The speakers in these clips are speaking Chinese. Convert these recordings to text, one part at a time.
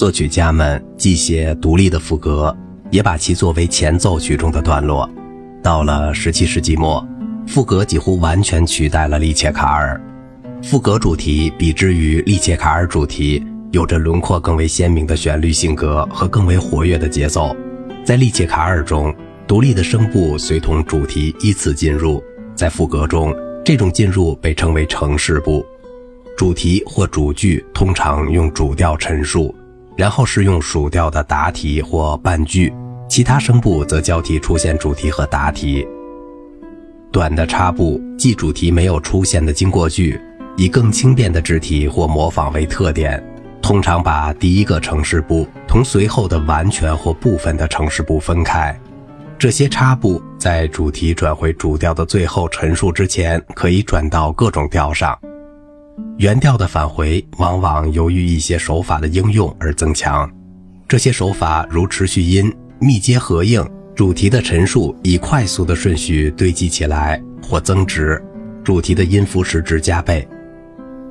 作曲家们既写独立的副歌，也把其作为前奏曲中的段落。到了17世纪末，副歌几乎完全取代了利切卡尔。副歌主题比之于利切卡尔主题，有着轮廓更为鲜明的旋律性格和更为活跃的节奏。在利切卡尔中，独立的声部随同主题依次进入；在副歌中，这种进入被称为城市部。主题或主句通常用主调陈述。然后是用属调的答题或半句，其他声部则交替出现主题和答题。短的插部即主题没有出现的经过句，以更轻便的肢体或模仿为特点，通常把第一个城市部同随后的完全或部分的城市部分开。这些插部在主题转回主调的最后陈述之前，可以转到各种调上。原调的返回往往由于一些手法的应用而增强，这些手法如持续音、密接合应、主题的陈述以快速的顺序堆积起来或增值，主题的音符时值加倍。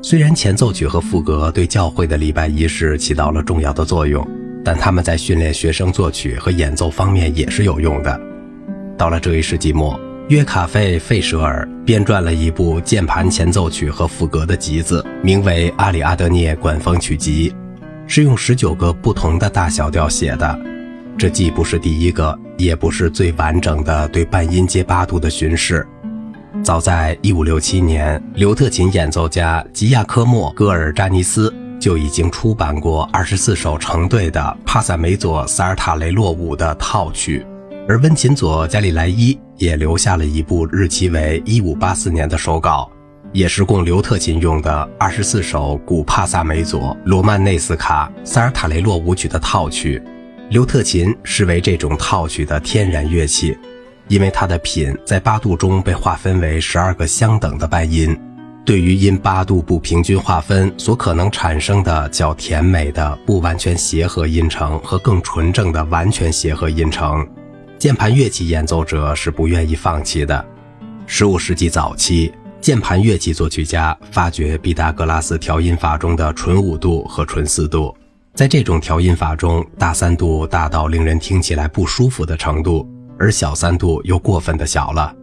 虽然前奏曲和副歌对教会的礼拜仪式起到了重要的作用，但他们在训练学生作曲和演奏方面也是有用的。到了这一世纪末。约卡费·费舍尔编撰了一部键盘前奏曲和副歌的集子，名为《阿里阿德涅管风曲集》，是用十九个不同的大小调写的。这既不是第一个，也不是最完整的对半音阶八度的巡视。早在1567年，刘特琴演奏家吉亚科莫·戈尔扎尼斯就已经出版过二十四首成对的帕萨梅佐·萨尔塔雷洛舞的套曲。而温琴佐加里莱伊也留下了一部日期为一五八四年的手稿，也是供刘特琴用的二十四首古帕萨梅佐罗曼内斯卡萨尔塔雷洛舞曲的套曲。刘特琴视为这种套曲的天然乐器，因为它的品在八度中被划分为十二个相等的半音。对于因八度不平均划分所可能产生的较甜美的不完全协和音程和更纯正的完全协和音程。键盘乐器演奏者是不愿意放弃的。十五世纪早期，键盘乐器作曲家发掘毕达哥拉斯调音法中的纯五度和纯四度。在这种调音法中，大三度大到令人听起来不舒服的程度，而小三度又过分的小了。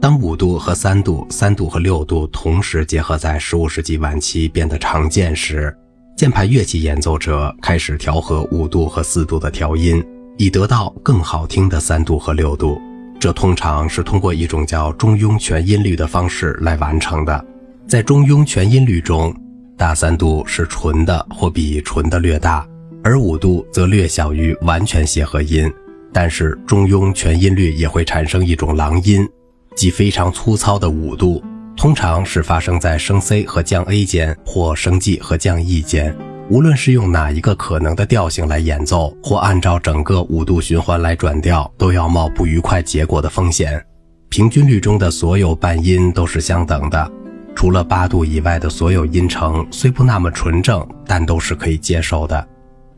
当五度和三度、三度和六度同时结合在十五世纪晚期变得常见时，键盘乐器演奏者开始调和五度和四度的调音。以得到更好听的三度和六度，这通常是通过一种叫中庸全音律的方式来完成的。在中庸全音律中，大三度是纯的或比纯的略大，而五度则略小于完全协和音。但是中庸全音律也会产生一种狼音，即非常粗糙的五度，通常是发生在升 C 和降 A 间或升 G 和降 E 间。无论是用哪一个可能的调性来演奏，或按照整个五度循环来转调，都要冒不愉快结果的风险。平均律中的所有半音都是相等的，除了八度以外的所有音程虽不那么纯正，但都是可以接受的。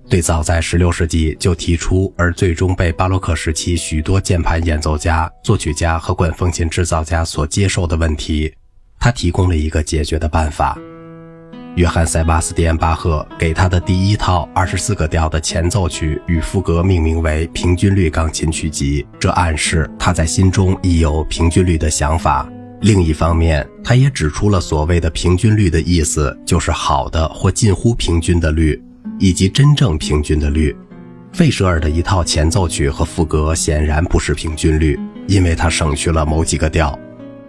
对早在16世纪就提出，而最终被巴洛克时期许多键盘演奏家、作曲家和管风琴制造家所接受的问题，他提供了一个解决的办法。约翰·塞巴斯蒂安·巴赫给他的第一套二十四个调的前奏曲与副歌命名为《平均律钢琴曲集》，这暗示他在心中已有平均律的想法。另一方面，他也指出了所谓的平均律的意思，就是好的或近乎平均的律，以及真正平均的律。费舍尔的一套前奏曲和副歌显然不是平均律，因为他省去了某几个调。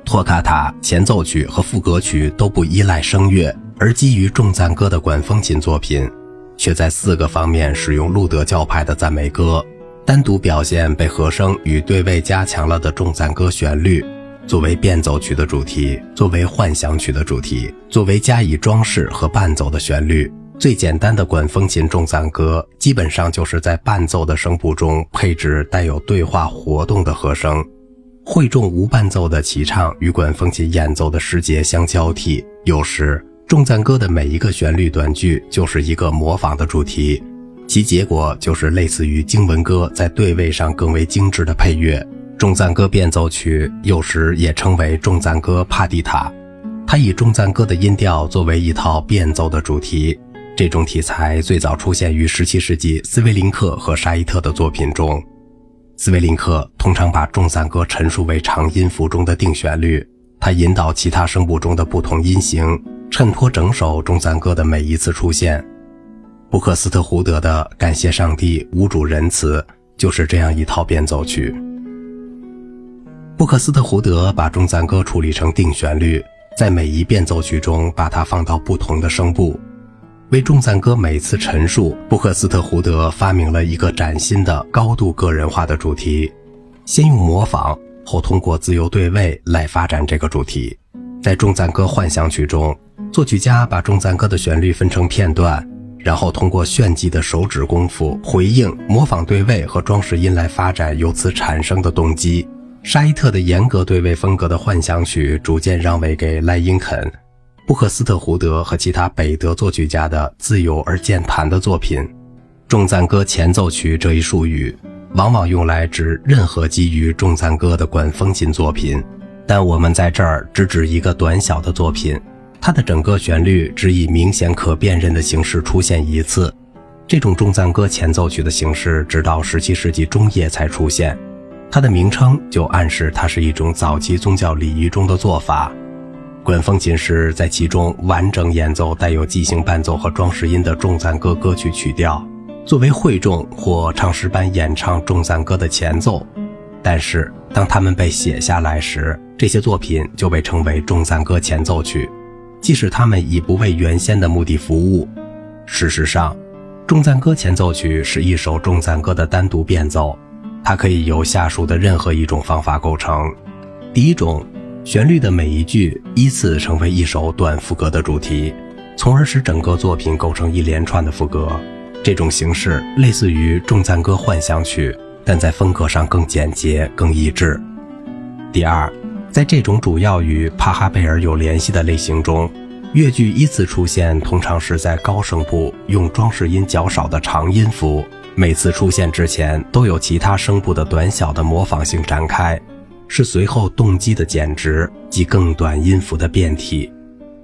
托卡塔前奏曲和副歌曲都不依赖声乐。而基于重赞歌的管风琴作品，却在四个方面使用路德教派的赞美歌，单独表现被和声与对位加强了的重赞歌旋律，作为变奏曲的主题，作为幻想曲的主题，作为加以装饰和伴奏的旋律。最简单的管风琴重赞歌，基本上就是在伴奏的声部中配置带有对话活动的和声，会众无伴奏的齐唱与管风琴演奏的时节相交替，有时。重赞歌的每一个旋律短句就是一个模仿的主题，其结果就是类似于经文歌在对位上更为精致的配乐。重赞歌变奏曲有时也称为重赞歌帕蒂塔，它以重赞歌的音调作为一套变奏的主题，这种题材最早出现于17世纪斯维林克和沙伊特的作品中。斯维林克通常把重赞歌陈述为长音符中的定旋律，它引导其他声部中的不同音型，衬托整首重赞歌的每一次出现。布克斯特胡德的《感谢上帝，无主仁慈》就是这样一套变奏曲。布克斯特胡德把中赞歌处理成定旋律，在每一变奏曲中把它放到不同的声部。为重赞歌每次陈述，布克斯特胡德发明了一个崭新的、高度个人化的主题。先用模仿，后通过自由对位来发展这个主题。在中赞歌幻想曲中，作曲家把重赞歌的旋律分成片段，然后通过炫技的手指功夫、回应、模仿对位和装饰音来发展由此产生的动机。沙伊特的严格对位风格的幻想曲逐渐让位给赖因肯。布克斯特胡德和其他北德作曲家的自由而健谈的作品，重赞歌前奏曲这一术语，往往用来指任何基于重赞歌的管风琴作品，但我们在这儿只指一个短小的作品，它的整个旋律只以明显可辨认的形式出现一次。这种重赞歌前奏曲的形式，直到17世纪中叶才出现，它的名称就暗示它是一种早期宗教礼仪中的做法。管风琴师在其中完整演奏带有即兴伴奏和装饰音的重赞歌歌曲曲调，作为会众或唱诗班演唱重赞歌的前奏。但是，当他们被写下来时，这些作品就被称为重赞歌前奏曲，即使他们已不为原先的目的服务。事实上，重赞歌前奏曲是一首重赞歌的单独变奏，它可以由下述的任何一种方法构成：第一种。旋律的每一句依次成为一首短副歌的主题，从而使整个作品构成一连串的副歌。这种形式类似于重赞歌幻想曲，但在风格上更简洁、更一致。第二，在这种主要与帕哈贝尔有联系的类型中，乐句依次出现，通常是在高声部用装饰音较少的长音符，每次出现之前都有其他声部的短小的模仿性展开。是随后动机的减值及更短音符的变体。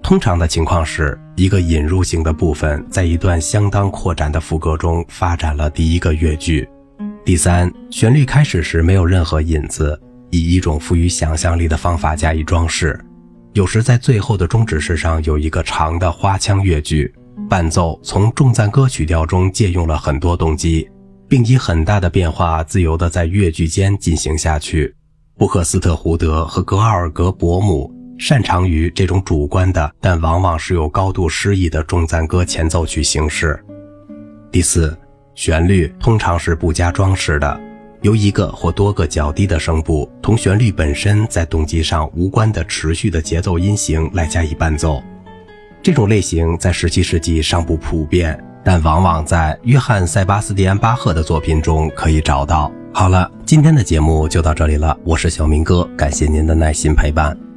通常的情况是一个引入性的部分在一段相当扩展的副歌中发展了第一个乐句。第三，旋律开始时没有任何引子，以一种富于想象力的方法加以装饰。有时在最后的终止式上有一个长的花腔乐句，伴奏从重赞歌曲调中借用了很多动机，并以很大的变化自由地在乐句间进行下去。布克斯特胡德和格奥尔格伯姆擅长于这种主观的，但往往是有高度诗意的重赞歌前奏曲形式。第四，旋律通常是不加装饰的，由一个或多个较低的声部同旋律本身在动机上无关的持续的节奏音型来加以伴奏。这种类型在十七世纪尚不普遍，但往往在约翰·塞巴斯蒂安·巴赫的作品中可以找到。好了，今天的节目就到这里了。我是小明哥，感谢您的耐心陪伴。